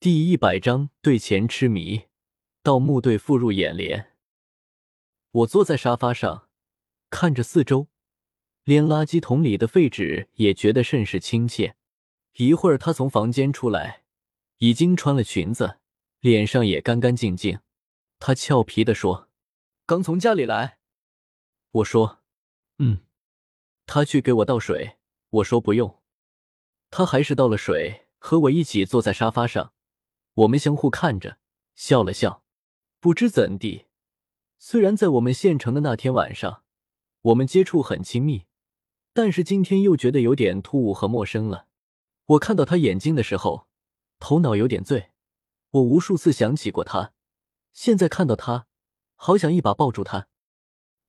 第一百章对钱痴迷，盗墓队复入眼帘。我坐在沙发上，看着四周，连垃圾桶里的废纸也觉得甚是亲切。一会儿，他从房间出来，已经穿了裙子，脸上也干干净净。他俏皮的说：“刚从家里来。”我说：“嗯。”他去给我倒水，我说不用。他还是倒了水，和我一起坐在沙发上。我们相互看着，笑了笑。不知怎地，虽然在我们县城的那天晚上，我们接触很亲密，但是今天又觉得有点突兀和陌生了。我看到他眼睛的时候，头脑有点醉。我无数次想起过他，现在看到他，好想一把抱住他。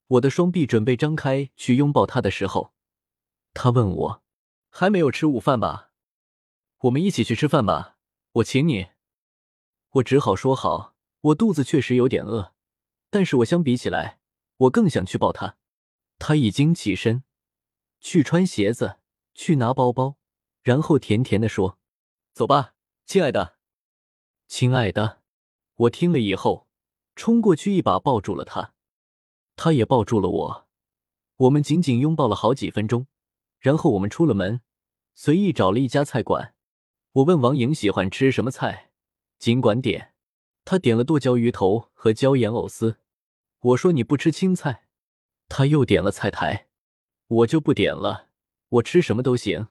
我的双臂准备张开去拥抱他的时候，他问我：“还没有吃午饭吧？我们一起去吃饭吧，我请你。”我只好说好。我肚子确实有点饿，但是我相比起来，我更想去抱他。他已经起身去穿鞋子，去拿包包，然后甜甜的说：“走吧，亲爱的，亲爱的。”我听了以后，冲过去一把抱住了他。他也抱住了我，我们紧紧拥抱了好几分钟，然后我们出了门，随意找了一家菜馆。我问王莹喜欢吃什么菜，尽管点。他点了剁椒鱼头和椒盐藕丝。我说你不吃青菜，他又点了菜苔，我就不点了，我吃什么都行。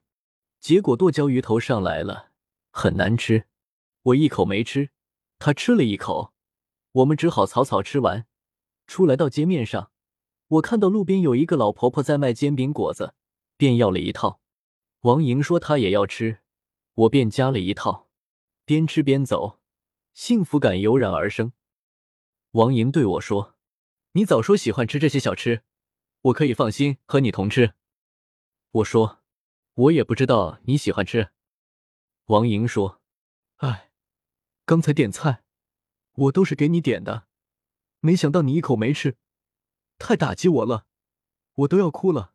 结果剁椒鱼头上来了，很难吃，我一口没吃，他吃了一口，我们只好草草吃完。出来到街面上，我看到路边有一个老婆婆在卖煎饼果子，便要了一套。王莹说她也要吃，我便加了一套。边吃边走，幸福感油然而生。王莹对我说：“你早说喜欢吃这些小吃，我可以放心和你同吃。”我说：“我也不知道你喜欢吃。”王莹说：“哎，刚才点菜，我都是给你点的。”没想到你一口没吃，太打击我了，我都要哭了。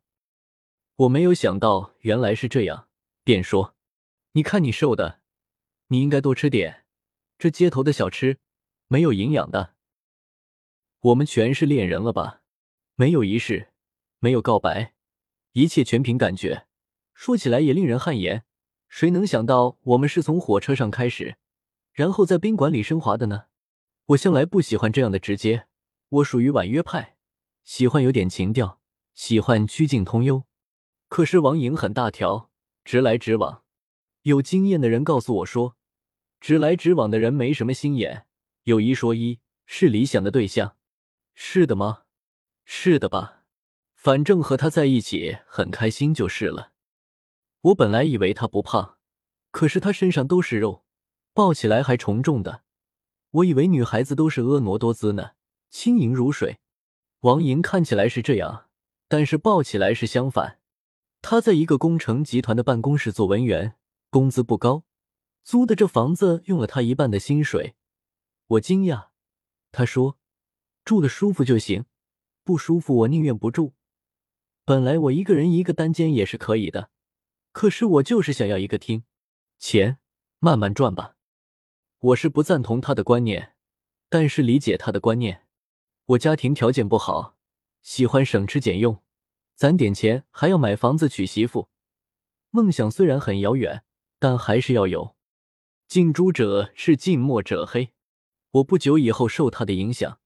我没有想到原来是这样，便说：“你看你瘦的，你应该多吃点。这街头的小吃没有营养的。我们全是恋人了吧？没有仪式，没有告白，一切全凭感觉。说起来也令人汗颜。谁能想到我们是从火车上开始，然后在宾馆里升华的呢？”我向来不喜欢这样的直接，我属于婉约派，喜欢有点情调，喜欢曲径通幽。可是王莹很大条，直来直往。有经验的人告诉我说，直来直往的人没什么心眼。有一说一，是理想的对象。是的吗？是的吧？反正和他在一起很开心就是了。我本来以为他不胖，可是他身上都是肉，抱起来还重重的。我以为女孩子都是婀娜多姿呢，轻盈如水。王莹看起来是这样，但是抱起来是相反。她在一个工程集团的办公室做文员，工资不高，租的这房子用了他一半的薪水。我惊讶，他说：“住的舒服就行，不舒服我宁愿不住。本来我一个人一个单间也是可以的，可是我就是想要一个厅，钱慢慢赚吧。”我是不赞同他的观念，但是理解他的观念。我家庭条件不好，喜欢省吃俭用，攒点钱还要买房子娶媳妇。梦想虽然很遥远，但还是要有。近朱者赤，近墨者黑。我不久以后受他的影响，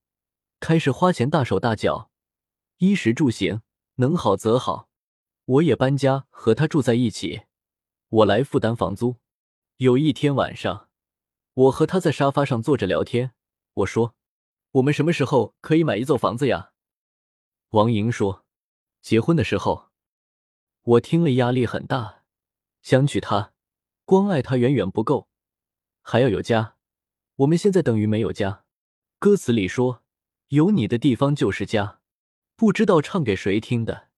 开始花钱大手大脚，衣食住行能好则好。我也搬家和他住在一起，我来负担房租。有一天晚上。我和他在沙发上坐着聊天。我说：“我们什么时候可以买一座房子呀？”王莹说：“结婚的时候。”我听了压力很大，想娶她，光爱她远远不够，还要有家。我们现在等于没有家。歌词里说：“有你的地方就是家。”不知道唱给谁听的。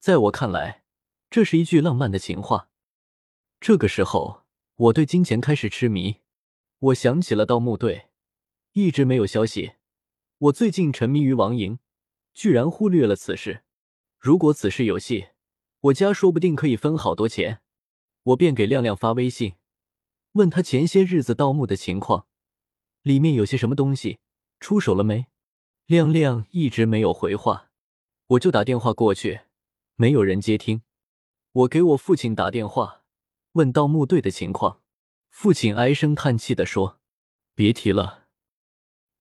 在我看来，这是一句浪漫的情话。这个时候，我对金钱开始痴迷。我想起了盗墓队，一直没有消息。我最近沉迷于王莹，居然忽略了此事。如果此事有戏，我家说不定可以分好多钱。我便给亮亮发微信，问他前些日子盗墓的情况，里面有些什么东西，出手了没？亮亮一直没有回话，我就打电话过去，没有人接听。我给我父亲打电话，问盗墓队的情况，父亲唉声叹气的说：“别提了。”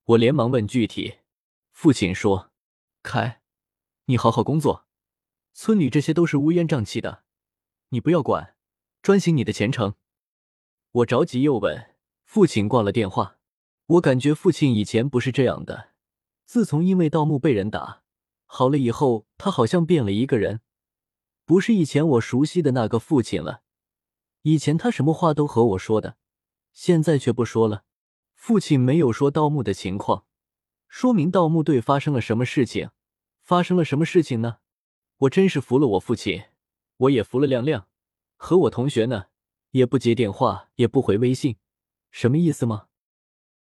我连忙问具体，父亲说：“凯，你好好工作，村里这些都是乌烟瘴气的，你不要管，专心你的前程。”我着急又问，父亲挂了电话。我感觉父亲以前不是这样的，自从因为盗墓被人打，好了以后，他好像变了一个人，不是以前我熟悉的那个父亲了。以前他什么话都和我说的，现在却不说了。父亲没有说盗墓的情况，说明盗墓队发生了什么事情？发生了什么事情呢？我真是服了我父亲，我也服了亮亮。和我同学呢，也不接电话，也不回微信，什么意思吗？